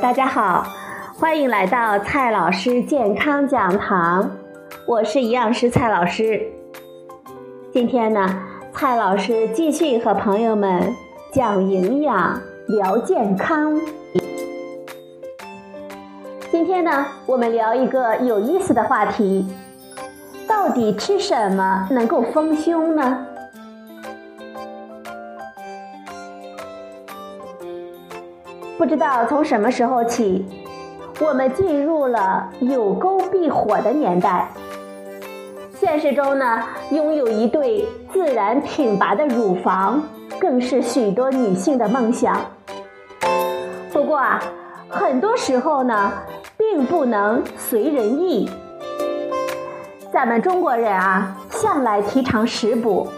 大家好，欢迎来到蔡老师健康讲堂，我是营养师蔡老师。今天呢，蔡老师继续和朋友们讲营养、聊健康。今天呢，我们聊一个有意思的话题：到底吃什么能够丰胸呢？不知道从什么时候起，我们进入了有沟必火的年代。现实中呢，拥有一对自然挺拔的乳房，更是许多女性的梦想。不过啊，很多时候呢，并不能随人意。咱们中国人啊，向来提倡食补。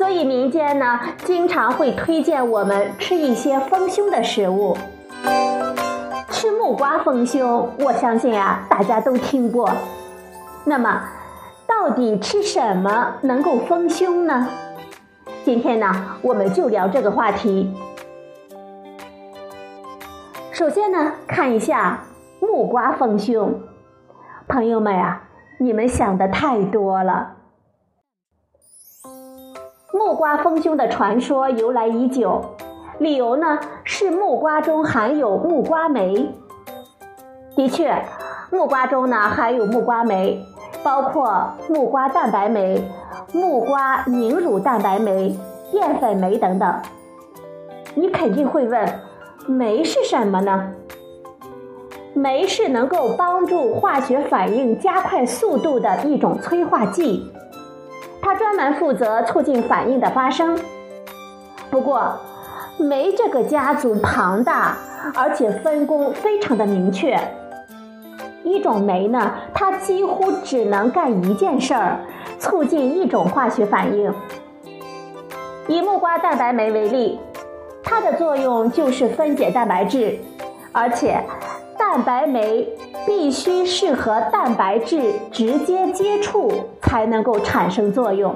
所以民间呢，经常会推荐我们吃一些丰胸的食物。吃木瓜丰胸，我相信啊，大家都听过。那么，到底吃什么能够丰胸呢？今天呢，我们就聊这个话题。首先呢，看一下木瓜丰胸。朋友们啊，你们想的太多了。木瓜丰胸的传说由来已久，理由呢是木瓜中含有木瓜酶。的确，木瓜中呢含有木瓜酶，包括木瓜蛋白酶、木瓜凝乳蛋白酶、淀粉酶等等。你肯定会问，酶是什么呢？酶是能够帮助化学反应加快速度的一种催化剂。它专门负责促进反应的发生。不过，酶这个家族庞大，而且分工非常的明确。一种酶呢，它几乎只能干一件事儿，促进一种化学反应。以木瓜蛋白酶为例，它的作用就是分解蛋白质，而且蛋白酶。必须是和蛋白质直接接触才能够产生作用，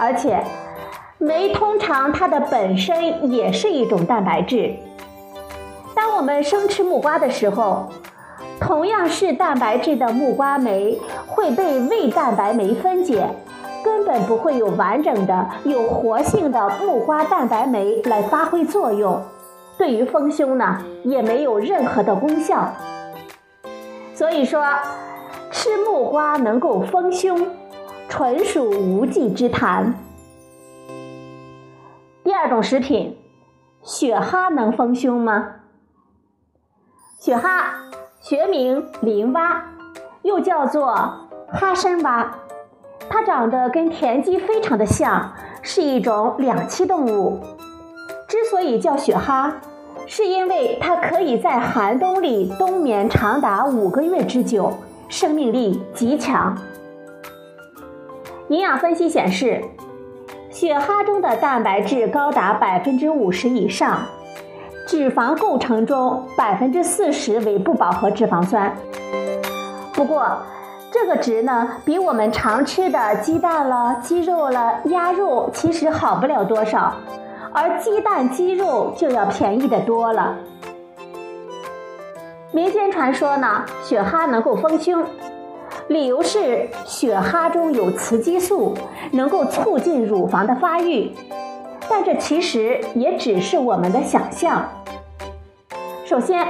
而且酶通常它的本身也是一种蛋白质。当我们生吃木瓜的时候，同样是蛋白质的木瓜酶会被胃蛋白酶分解，根本不会有完整的有活性的木瓜蛋白酶来发挥作用，对于丰胸呢也没有任何的功效。所以说，吃木瓜能够丰胸，纯属无稽之谈。第二种食品，雪蛤能丰胸吗？雪蛤学名林蛙，又叫做哈参蛙，它长得跟田鸡非常的像，是一种两栖动物。之所以叫雪蛤。是因为它可以在寒冬里冬眠长达五个月之久，生命力极强。营养分析显示，雪蛤中的蛋白质高达百分之五十以上，脂肪构成中百分之四十为不饱和脂肪酸。不过，这个值呢，比我们常吃的鸡蛋了、鸡肉了、鸭肉其实好不了多少。而鸡蛋、鸡肉就要便宜的多了。民间传说呢，雪蛤能够丰胸，理由是雪蛤中有雌激素，能够促进乳房的发育。但这其实也只是我们的想象。首先，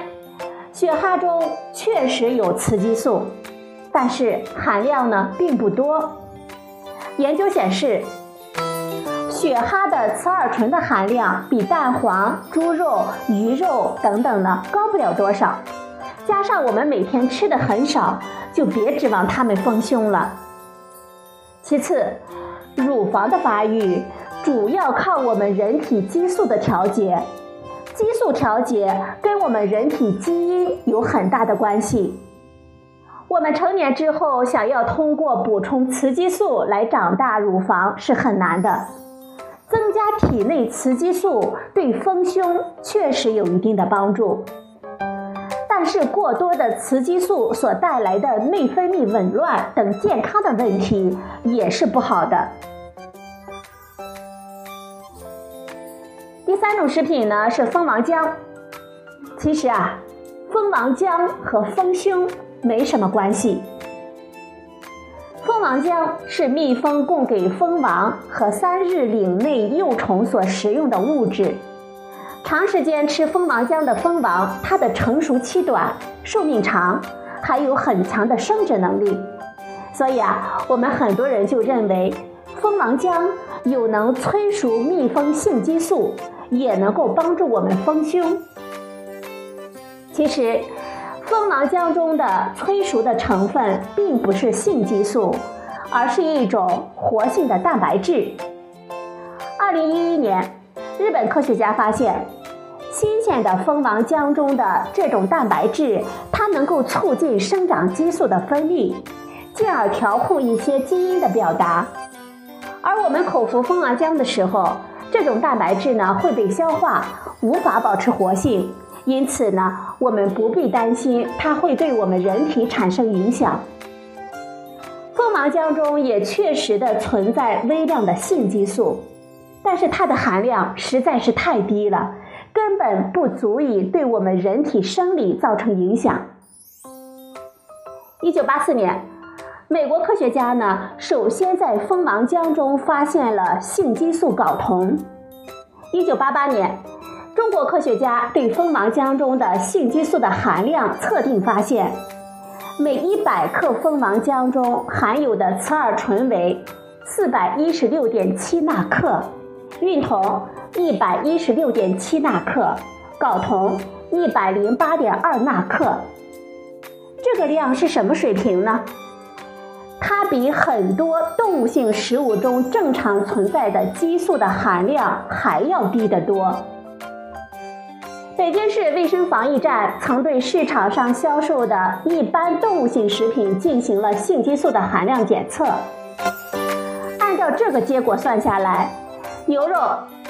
雪蛤中确实有雌激素，但是含量呢并不多。研究显示。雪蛤的雌二醇的含量比蛋黄、猪肉、鱼肉等等呢高不了多少，加上我们每天吃的很少，就别指望它们丰胸了。其次，乳房的发育主要靠我们人体激素的调节，激素调节跟我们人体基因有很大的关系。我们成年之后想要通过补充雌激素来长大乳房是很难的。加体内雌激素对丰胸确实有一定的帮助，但是过多的雌激素所带来的内分泌紊乱等健康的问题也是不好的。第三种食品呢是蜂王浆，其实啊，蜂王浆和丰胸没什么关系。蜂王浆是蜜蜂供给蜂王和三日岭内幼虫所食用的物质。长时间吃蜂王浆的蜂王，它的成熟期短，寿命长，还有很强的生殖能力。所以啊，我们很多人就认为蜂王浆有能催熟蜜蜂性激素，也能够帮助我们丰胸。其实。蜂王浆中的催熟的成分并不是性激素，而是一种活性的蛋白质。二零一一年，日本科学家发现，新鲜的蜂王浆中的这种蛋白质，它能够促进生长激素的分泌，进而调控一些基因的表达。而我们口服蜂王浆的时候，这种蛋白质呢会被消化，无法保持活性。因此呢，我们不必担心它会对我们人体产生影响。蜂王浆中也确实的存在微量的性激素，但是它的含量实在是太低了，根本不足以对我们人体生理造成影响。一九八四年，美国科学家呢首先在蜂王浆中发现了性激素睾酮。一九八八年。中国科学家对蜂王浆中的性激素的含量测定，发现每一百克蜂王浆中含有的雌二醇为四百一十六点七纳克，孕酮一百一十六点七纳克，睾酮一百零八点二纳克。这个量是什么水平呢？它比很多动物性食物中正常存在的激素的含量还要低得多。北京市卫生防疫站曾对市场上销售的一般动物性食品进行了性激素的含量检测。按照这个结果算下来，牛肉、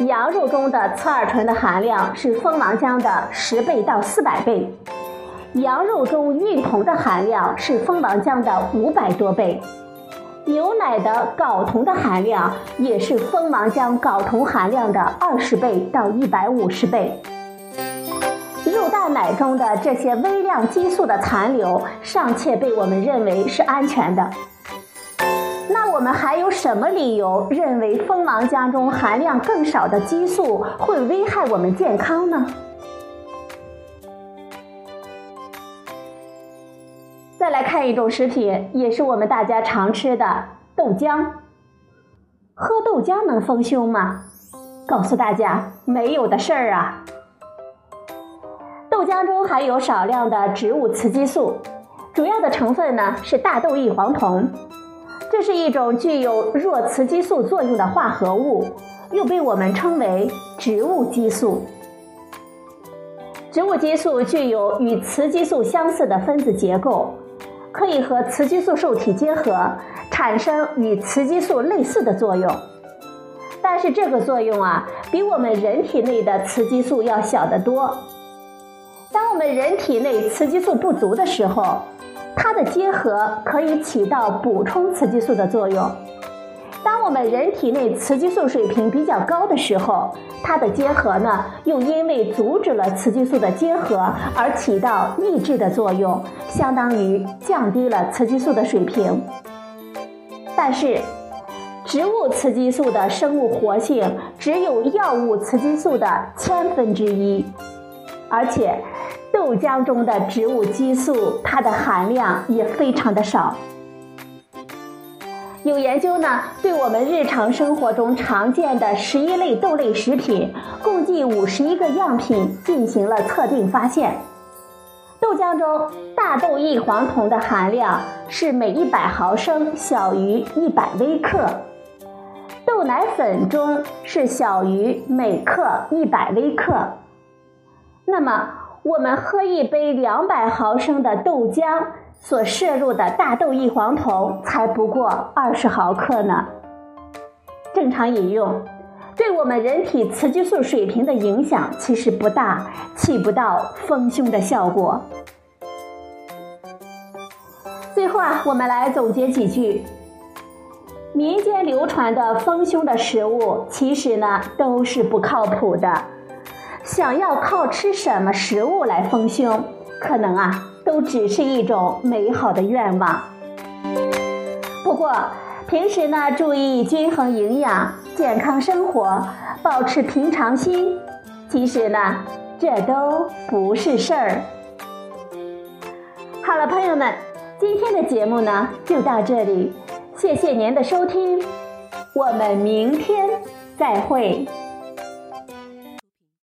羊肉中的雌二醇的含量是蜂王浆的十倍到四百倍，羊肉中孕酮的含量是蜂王浆的五百多倍，牛奶的睾酮的含量也是蜂王浆睾酮含量的二十倍到一百五十倍。肉蛋奶中的这些微量激素的残留尚且被我们认为是安全的，那我们还有什么理由认为蜂王浆中含量更少的激素会危害我们健康呢？再来看一种食品，也是我们大家常吃的豆浆。喝豆浆能丰胸吗？告诉大家，没有的事儿啊。浆中含有少量的植物雌激素，主要的成分呢是大豆异黄酮，这是一种具有弱雌激素作用的化合物，又被我们称为植物激素。植物激素具有与雌激素相似的分子结构，可以和雌激素受体结合，产生与雌激素类似的作用。但是这个作用啊，比我们人体内的雌激素要小得多。我们人体内雌激素不足的时候，它的结合可以起到补充雌激素的作用；当我们人体内雌激素水平比较高的时候，它的结合呢又因为阻止了雌激素的结合而起到抑制的作用，相当于降低了雌激素的水平。但是，植物雌激素的生物活性只有药物雌激素的千分之一，而且。豆浆中的植物激素，它的含量也非常的少。有研究呢，对我们日常生活中常见的十一类豆类食品，共计五十一个样品进行了测定，发现豆浆中大豆异黄酮的含量是每一百毫升小于一百微克，豆奶粉中是小于每克一百微克。那么，我们喝一杯两百毫升的豆浆，所摄入的大豆异黄酮才不过二十毫克呢。正常饮用，对我们人体雌激素水平的影响其实不大，起不到丰胸的效果。最后啊，我们来总结几句：民间流传的丰胸的食物，其实呢都是不靠谱的。想要靠吃什么食物来丰胸，可能啊，都只是一种美好的愿望。不过，平时呢，注意均衡营养、健康生活，保持平常心，其实呢，这都不是事儿。好了，朋友们，今天的节目呢就到这里，谢谢您的收听，我们明天再会。